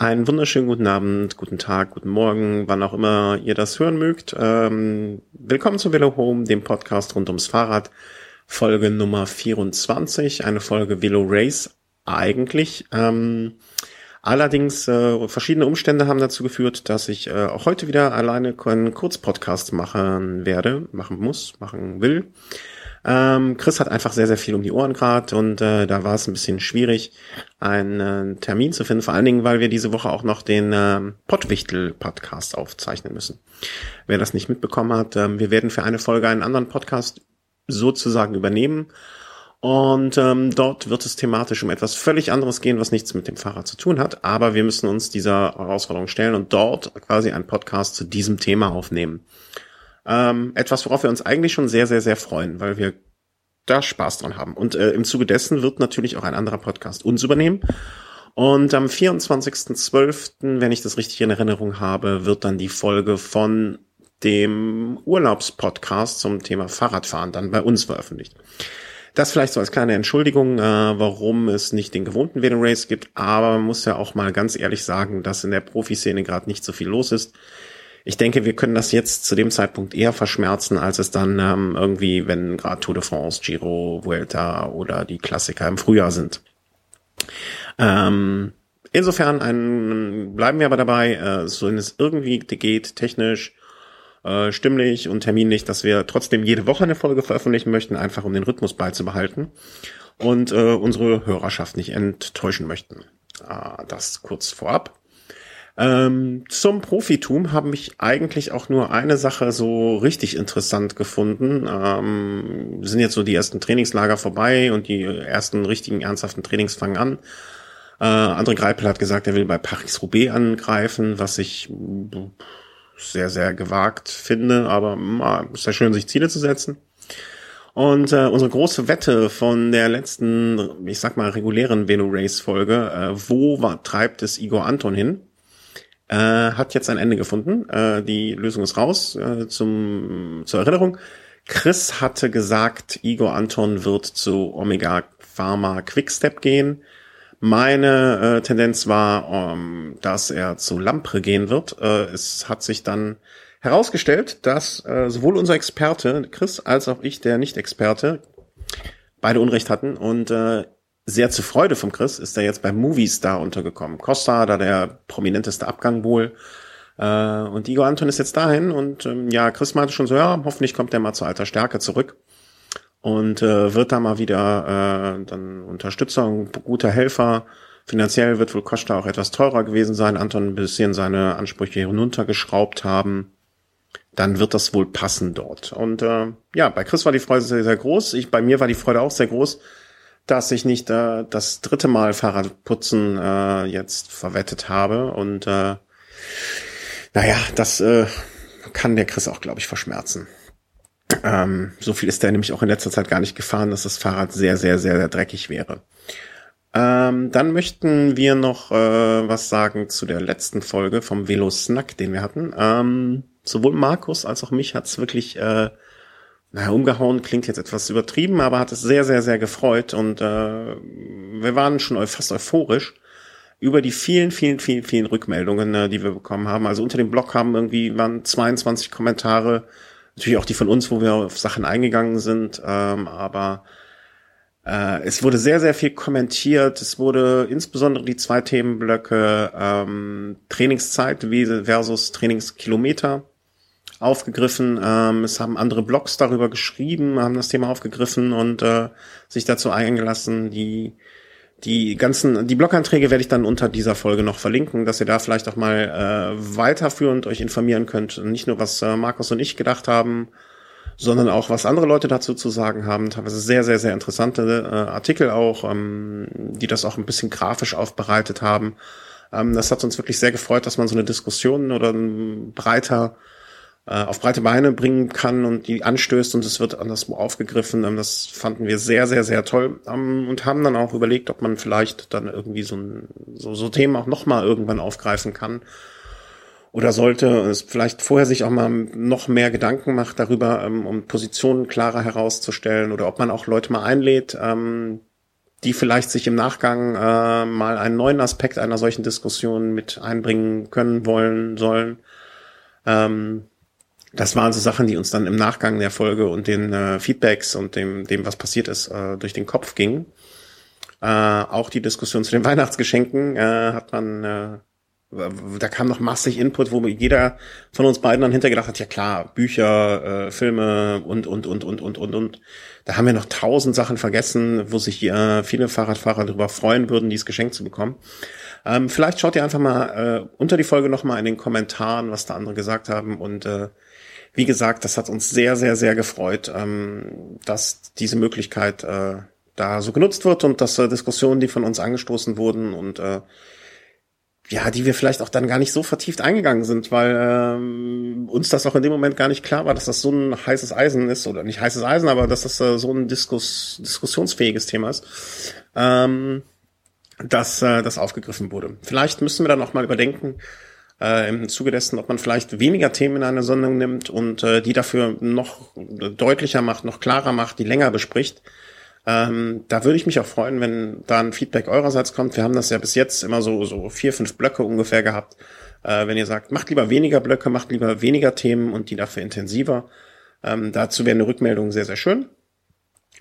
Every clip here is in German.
Einen wunderschönen guten Abend, guten Tag, guten Morgen, wann auch immer ihr das hören mögt. Ähm, willkommen zu Velo Home, dem Podcast rund ums Fahrrad. Folge Nummer 24, eine Folge Velo Race eigentlich. Ähm, allerdings äh, verschiedene Umstände haben dazu geführt, dass ich äh, auch heute wieder alleine einen Kurzpodcast machen werde, machen muss, machen will. Ähm, Chris hat einfach sehr, sehr viel um die Ohren gerade und äh, da war es ein bisschen schwierig, einen äh, Termin zu finden, vor allen Dingen, weil wir diese Woche auch noch den äh, Pottwichtel-Podcast aufzeichnen müssen. Wer das nicht mitbekommen hat, äh, wir werden für eine Folge einen anderen Podcast sozusagen übernehmen. Und ähm, dort wird es thematisch um etwas völlig anderes gehen, was nichts mit dem Fahrrad zu tun hat. Aber wir müssen uns dieser Herausforderung stellen und dort quasi einen Podcast zu diesem Thema aufnehmen. Ähm, etwas, worauf wir uns eigentlich schon sehr, sehr, sehr freuen, weil wir da Spaß dran haben. Und äh, im Zuge dessen wird natürlich auch ein anderer Podcast uns übernehmen. Und am 24.12., wenn ich das richtig in Erinnerung habe, wird dann die Folge von dem Urlaubspodcast zum Thema Fahrradfahren dann bei uns veröffentlicht. Das vielleicht so als kleine Entschuldigung, äh, warum es nicht den gewohnten Velo Race gibt, aber man muss ja auch mal ganz ehrlich sagen, dass in der Profiszene gerade nicht so viel los ist ich denke, wir können das jetzt zu dem Zeitpunkt eher verschmerzen, als es dann ähm, irgendwie, wenn gerade Tour de France, Giro, Vuelta oder die Klassiker im Frühjahr sind. Ähm, insofern ein, bleiben wir aber dabei, äh, so wenn es irgendwie geht, technisch, äh, stimmlich und terminlich, dass wir trotzdem jede Woche eine Folge veröffentlichen möchten, einfach um den Rhythmus beizubehalten und äh, unsere Hörerschaft nicht enttäuschen möchten. Äh, das kurz vorab. Ähm, zum Profitum habe ich eigentlich auch nur eine Sache so richtig interessant gefunden. Ähm, sind jetzt so die ersten Trainingslager vorbei und die ersten richtigen ernsthaften Trainings fangen an. Äh, André Greipel hat gesagt, er will bei Paris-Roubaix angreifen, was ich sehr, sehr gewagt finde, aber ma, ist ja schön, sich Ziele zu setzen. Und äh, unsere große Wette von der letzten, ich sag mal, regulären Velo-Race-Folge, äh, wo war, treibt es Igor Anton hin? Äh, hat jetzt ein Ende gefunden. Äh, die Lösung ist raus. Äh, zum, zur Erinnerung. Chris hatte gesagt, Igor Anton wird zu Omega Pharma Quickstep gehen. Meine äh, Tendenz war, ähm, dass er zu Lampre gehen wird. Äh, es hat sich dann herausgestellt, dass äh, sowohl unser Experte Chris als auch ich, der Nicht-Experte, beide Unrecht hatten und äh, sehr zur Freude vom Chris ist er jetzt bei Movistar untergekommen. Costa, da der prominenteste Abgang wohl. Äh, und Igor Anton ist jetzt dahin und ähm, ja, Chris meinte schon so, ja, hoffentlich kommt er mal zu alter Stärke zurück und äh, wird da mal wieder äh, dann Unterstützer und guter Helfer. Finanziell wird wohl Costa auch etwas teurer gewesen sein. Anton ein bisschen seine Ansprüche hinuntergeschraubt haben. Dann wird das wohl passen dort. Und äh, ja, bei Chris war die Freude sehr, sehr groß. Ich, bei mir war die Freude auch sehr groß dass ich nicht äh, das dritte Mal Fahrradputzen äh, jetzt verwettet habe. Und äh, naja, das äh, kann der Chris auch, glaube ich, verschmerzen. Ähm, so viel ist der nämlich auch in letzter Zeit gar nicht gefahren, dass das Fahrrad sehr, sehr, sehr, sehr dreckig wäre. Ähm, dann möchten wir noch äh, was sagen zu der letzten Folge vom Velo Snack, den wir hatten. Ähm, sowohl Markus als auch mich hat's wirklich äh, naja, umgehauen klingt jetzt etwas übertrieben, aber hat es sehr, sehr, sehr gefreut und äh, wir waren schon fast euphorisch über die vielen, vielen, vielen, vielen Rückmeldungen, äh, die wir bekommen haben. Also unter dem Blog haben irgendwie waren 22 Kommentare, natürlich auch die von uns, wo wir auf Sachen eingegangen sind, ähm, aber äh, es wurde sehr, sehr viel kommentiert. Es wurde insbesondere die zwei Themenblöcke ähm, Trainingszeit versus Trainingskilometer aufgegriffen. Ähm, es haben andere Blogs darüber geschrieben, haben das Thema aufgegriffen und äh, sich dazu eingelassen. Die die ganzen, die Bloganträge werde ich dann unter dieser Folge noch verlinken, dass ihr da vielleicht auch mal äh, weiterführend euch informieren könnt. Nicht nur, was äh, Markus und ich gedacht haben, sondern auch, was andere Leute dazu zu sagen haben. Teilweise sehr, sehr, sehr interessante äh, Artikel auch, ähm, die das auch ein bisschen grafisch aufbereitet haben. Ähm, das hat uns wirklich sehr gefreut, dass man so eine Diskussion oder ein breiter auf breite Beine bringen kann und die anstößt und es wird anderswo aufgegriffen. Ähm, das fanden wir sehr, sehr, sehr toll ähm, und haben dann auch überlegt, ob man vielleicht dann irgendwie so, ein, so, so Themen auch nochmal irgendwann aufgreifen kann. Oder sollte es vielleicht vorher sich auch mal noch mehr Gedanken macht darüber, ähm, um Positionen klarer herauszustellen oder ob man auch Leute mal einlädt, die vielleicht sich im Nachgang äh, mal einen neuen Aspekt einer solchen Diskussion mit einbringen können, wollen, sollen. Das waren so Sachen, die uns dann im Nachgang der Folge und den äh, Feedbacks und dem, dem, was passiert ist, äh, durch den Kopf gingen. Äh, auch die Diskussion zu den Weihnachtsgeschenken äh, hat man, äh, da kam noch massig Input, wo jeder von uns beiden dann hintergedacht hat, ja klar, Bücher, äh, Filme und, und, und, und, und, und, und. Da haben wir noch tausend Sachen vergessen, wo sich äh, viele Fahrradfahrer darüber freuen würden, dieses Geschenk zu bekommen. Ähm, vielleicht schaut ihr einfach mal äh, unter die Folge nochmal in den Kommentaren, was da andere gesagt haben und äh, wie gesagt, das hat uns sehr, sehr, sehr gefreut, ähm, dass diese Möglichkeit äh, da so genutzt wird und dass äh, Diskussionen, die von uns angestoßen wurden und äh, ja, die wir vielleicht auch dann gar nicht so vertieft eingegangen sind, weil ähm, uns das auch in dem Moment gar nicht klar war, dass das so ein heißes Eisen ist oder nicht heißes Eisen, aber dass das äh, so ein Diskus diskussionsfähiges Thema ist, ähm, dass äh, das aufgegriffen wurde. Vielleicht müssen wir dann auch mal überdenken, äh, im Zuge dessen, ob man vielleicht weniger Themen in eine Sendung nimmt und äh, die dafür noch deutlicher macht, noch klarer macht, die länger bespricht. Ähm, da würde ich mich auch freuen, wenn da ein Feedback eurerseits kommt. Wir haben das ja bis jetzt immer so, so vier, fünf Blöcke ungefähr gehabt. Äh, wenn ihr sagt, macht lieber weniger Blöcke, macht lieber weniger Themen und die dafür intensiver. Ähm, dazu wäre eine Rückmeldung sehr, sehr schön.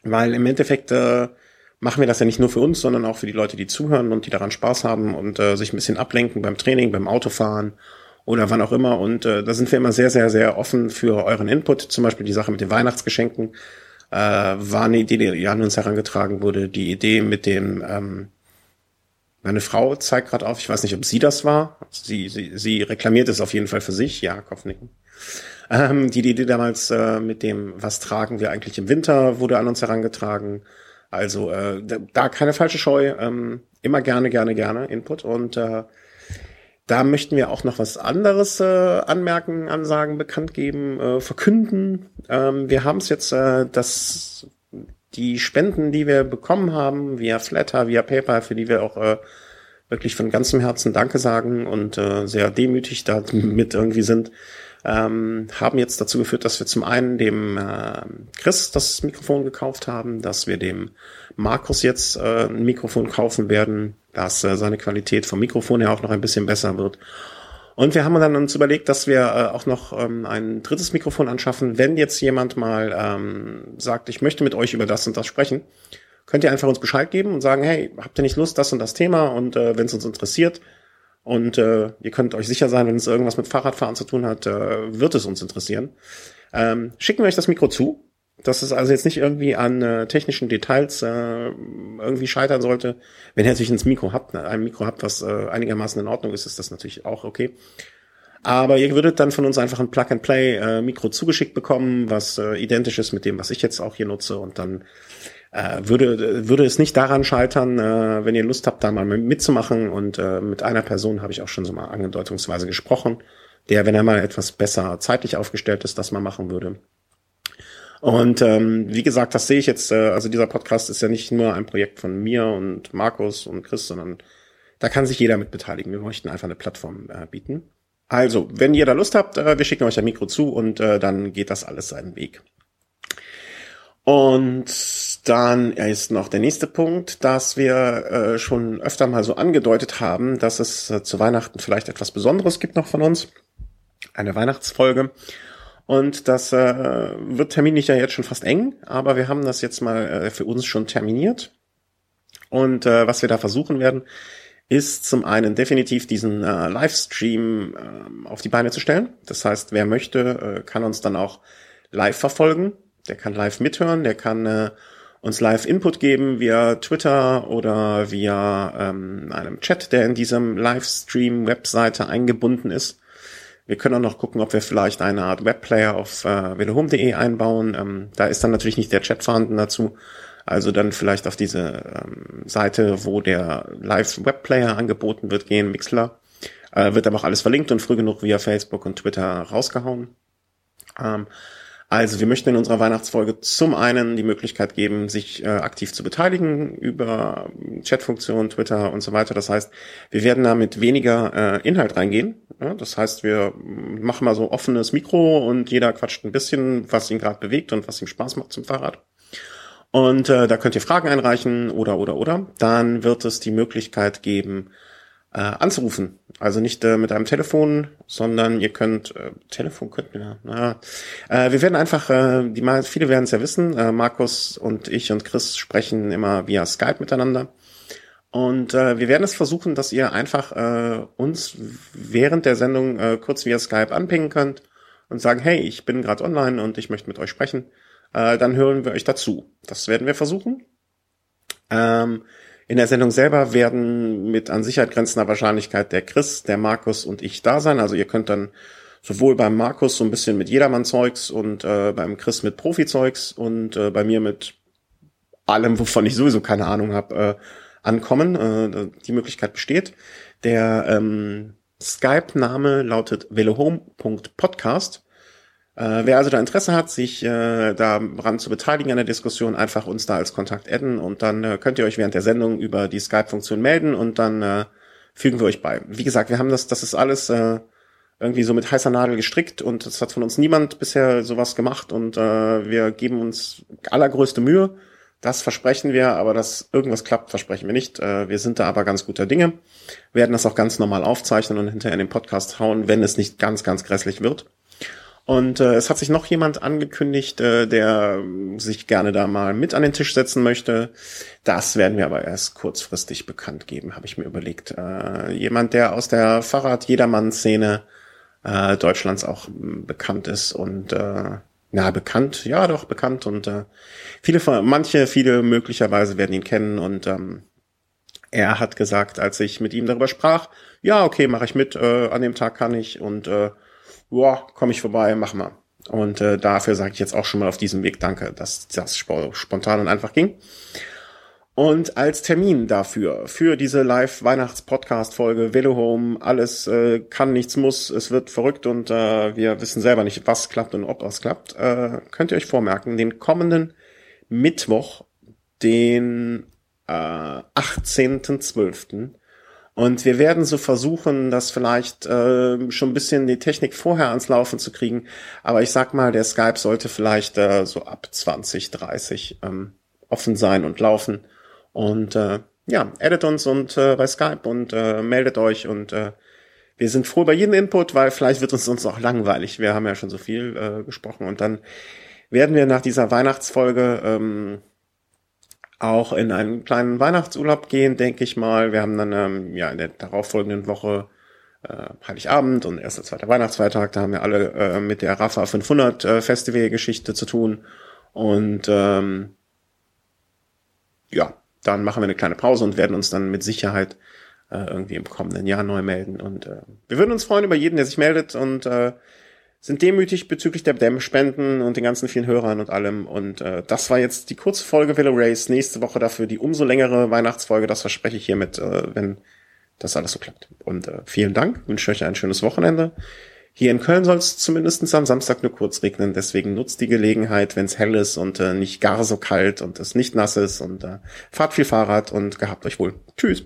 Weil im Endeffekt äh, machen wir das ja nicht nur für uns, sondern auch für die Leute, die zuhören und die daran Spaß haben und äh, sich ein bisschen ablenken beim Training, beim Autofahren oder wann auch immer. Und äh, da sind wir immer sehr, sehr, sehr offen für euren Input. Zum Beispiel die Sache mit den Weihnachtsgeschenken äh, war eine Idee, die an uns herangetragen wurde. Die Idee mit dem, ähm, meine Frau zeigt gerade auf, ich weiß nicht, ob sie das war. Sie, sie, sie reklamiert es auf jeden Fall für sich. Ja, Kopfnicken. Ähm, die, Idee damals äh, mit dem, was tragen wir eigentlich im Winter, wurde an uns herangetragen. Also äh, da keine falsche Scheu, ähm, immer gerne, gerne, gerne Input. Und äh, da möchten wir auch noch was anderes äh, anmerken, ansagen, bekannt geben, äh, verkünden. Ähm, wir haben es jetzt, äh, dass die Spenden, die wir bekommen haben, via Flatter, via PayPal, für die wir auch äh, wirklich von ganzem Herzen Danke sagen und äh, sehr demütig damit irgendwie sind, ähm, haben jetzt dazu geführt, dass wir zum einen dem äh, Chris das Mikrofon gekauft haben, dass wir dem Markus jetzt äh, ein Mikrofon kaufen werden, dass äh, seine Qualität vom Mikrofon her auch noch ein bisschen besser wird. Und wir haben dann uns überlegt, dass wir äh, auch noch ähm, ein drittes Mikrofon anschaffen. Wenn jetzt jemand mal ähm, sagt, ich möchte mit euch über das und das sprechen, könnt ihr einfach uns Bescheid geben und sagen, hey, habt ihr nicht Lust, das und das Thema? Und äh, wenn es uns interessiert, und äh, ihr könnt euch sicher sein, wenn es irgendwas mit Fahrradfahren zu tun hat, äh, wird es uns interessieren. Ähm, schicken wir euch das Mikro zu. Dass es also jetzt nicht irgendwie an äh, technischen Details äh, irgendwie scheitern sollte. Wenn ihr natürlich ins Mikro habt, ne, ein Mikro habt, was äh, einigermaßen in Ordnung ist, ist das natürlich auch okay. Aber ihr würdet dann von uns einfach ein Plug-and-Play-Mikro äh, zugeschickt bekommen, was äh, identisch ist mit dem, was ich jetzt auch hier nutze. Und dann äh, würde, würde es nicht daran scheitern, äh, wenn ihr Lust habt, da mal mitzumachen. Und äh, mit einer Person habe ich auch schon so mal angedeutungsweise gesprochen, der, wenn er mal etwas besser zeitlich aufgestellt ist, das mal machen würde. Und ähm, wie gesagt, das sehe ich jetzt, äh, also dieser Podcast ist ja nicht nur ein Projekt von mir und Markus und Chris, sondern da kann sich jeder mit beteiligen. Wir möchten einfach eine Plattform äh, bieten. Also, wenn ihr da Lust habt, äh, wir schicken euch ein Mikro zu und äh, dann geht das alles seinen Weg. Und dann ist noch der nächste Punkt, dass wir äh, schon öfter mal so angedeutet haben, dass es äh, zu Weihnachten vielleicht etwas Besonderes gibt noch von uns. Eine Weihnachtsfolge. Und das äh, wird terminlich ja jetzt schon fast eng, aber wir haben das jetzt mal äh, für uns schon terminiert. Und äh, was wir da versuchen werden, ist zum einen definitiv diesen äh, Livestream äh, auf die Beine zu stellen. Das heißt, wer möchte, kann uns dann auch live verfolgen der kann live mithören, der kann uns live Input geben via Twitter oder via ähm, einem Chat, der in diesem Livestream-Webseite eingebunden ist. Wir können auch noch gucken, ob wir vielleicht eine Art Webplayer auf äh, velohome.de einbauen. Ähm, da ist dann natürlich nicht der Chat vorhanden dazu. Also dann vielleicht auf diese ähm, Seite, wo der Live-Webplayer angeboten wird, gehen, Mixler. Äh, wird aber auch alles verlinkt und früh genug via Facebook und Twitter rausgehauen. Ähm, also wir möchten in unserer Weihnachtsfolge zum einen die Möglichkeit geben, sich äh, aktiv zu beteiligen über Chatfunktionen, Twitter und so weiter. Das heißt, wir werden da mit weniger äh, Inhalt reingehen. Ja, das heißt, wir machen mal so offenes Mikro und jeder quatscht ein bisschen, was ihn gerade bewegt und was ihm Spaß macht zum Fahrrad. Und äh, da könnt ihr Fragen einreichen oder oder oder. Dann wird es die Möglichkeit geben, äh, anzurufen. Also nicht äh, mit einem Telefon, sondern ihr könnt äh, Telefon könnten wir. Na, äh, wir werden einfach, äh, die viele werden es ja wissen. Äh, Markus und ich und Chris sprechen immer via Skype miteinander. Und äh, wir werden es versuchen, dass ihr einfach äh, uns während der Sendung äh, kurz via Skype anpingen könnt und sagen, hey, ich bin gerade online und ich möchte mit euch sprechen. Äh, dann hören wir euch dazu. Das werden wir versuchen. Ähm, in der Sendung selber werden mit an Sicherheit grenzender Wahrscheinlichkeit der Chris, der Markus und ich da sein. Also ihr könnt dann sowohl beim Markus so ein bisschen mit Jedermann-Zeugs und äh, beim Chris mit Profi-Zeugs und äh, bei mir mit allem, wovon ich sowieso keine Ahnung habe, äh, ankommen. Äh, die Möglichkeit besteht. Der ähm, Skype-Name lautet velohome.podcast. Äh, wer also da Interesse hat, sich äh, daran zu beteiligen an der Diskussion, einfach uns da als Kontakt adden und dann äh, könnt ihr euch während der Sendung über die Skype-Funktion melden und dann äh, fügen wir euch bei. Wie gesagt, wir haben das, das ist alles äh, irgendwie so mit heißer Nadel gestrickt und es hat von uns niemand bisher sowas gemacht und äh, wir geben uns allergrößte Mühe. Das versprechen wir, aber dass irgendwas klappt, versprechen wir nicht. Äh, wir sind da aber ganz guter Dinge, werden das auch ganz normal aufzeichnen und hinterher in den Podcast hauen, wenn es nicht ganz, ganz grässlich wird. Und äh, es hat sich noch jemand angekündigt, äh, der sich gerne da mal mit an den Tisch setzen möchte. Das werden wir aber erst kurzfristig bekannt geben, habe ich mir überlegt. Äh, jemand, der aus der Fahrrad-Jedermann-Szene äh, Deutschlands auch bekannt ist und äh, na bekannt, ja doch bekannt und äh, viele von manche, viele möglicherweise werden ihn kennen und ähm, er hat gesagt, als ich mit ihm darüber sprach, ja okay, mache ich mit, äh, an dem Tag kann ich und äh, boah, komme ich vorbei, mach mal. Und äh, dafür sage ich jetzt auch schon mal auf diesem Weg Danke, dass das spontan und einfach ging. Und als Termin dafür, für diese Live-Weihnachts-Podcast-Folge Velo Home, alles äh, kann, nichts muss, es wird verrückt und äh, wir wissen selber nicht, was klappt und ob was klappt, äh, könnt ihr euch vormerken, den kommenden Mittwoch, den äh, 18.12., und wir werden so versuchen, das vielleicht äh, schon ein bisschen die Technik vorher ans Laufen zu kriegen. Aber ich sag mal, der Skype sollte vielleicht äh, so ab 20, 30 ähm, offen sein und laufen. Und äh, ja, edit uns und äh, bei Skype und äh, meldet euch und äh, wir sind froh über jeden Input, weil vielleicht wird uns uns auch langweilig. Wir haben ja schon so viel äh, gesprochen und dann werden wir nach dieser Weihnachtsfolge ähm, auch in einen kleinen Weihnachtsurlaub gehen, denke ich mal. Wir haben dann ähm, ja in der darauffolgenden Woche äh, Heiligabend und erster, zweiter Weihnachtsfeiertag, da haben wir alle äh, mit der Rafa 500 äh, Festival-Geschichte zu tun und ähm, ja, dann machen wir eine kleine Pause und werden uns dann mit Sicherheit äh, irgendwie im kommenden Jahr neu melden und äh, wir würden uns freuen über jeden, der sich meldet und äh, sind demütig bezüglich der Dämmspenden und den ganzen vielen Hörern und allem. Und äh, das war jetzt die kurze Folge Velo Race. Nächste Woche dafür die umso längere Weihnachtsfolge. Das verspreche ich hiermit, äh, wenn das alles so klappt. Und äh, vielen Dank. Wünsche euch ein schönes Wochenende. Hier in Köln soll es zumindest am Samstag nur kurz regnen. Deswegen nutzt die Gelegenheit, wenn es hell ist und äh, nicht gar so kalt und es nicht nass ist. Und äh, fahrt viel Fahrrad und gehabt euch wohl. Tschüss.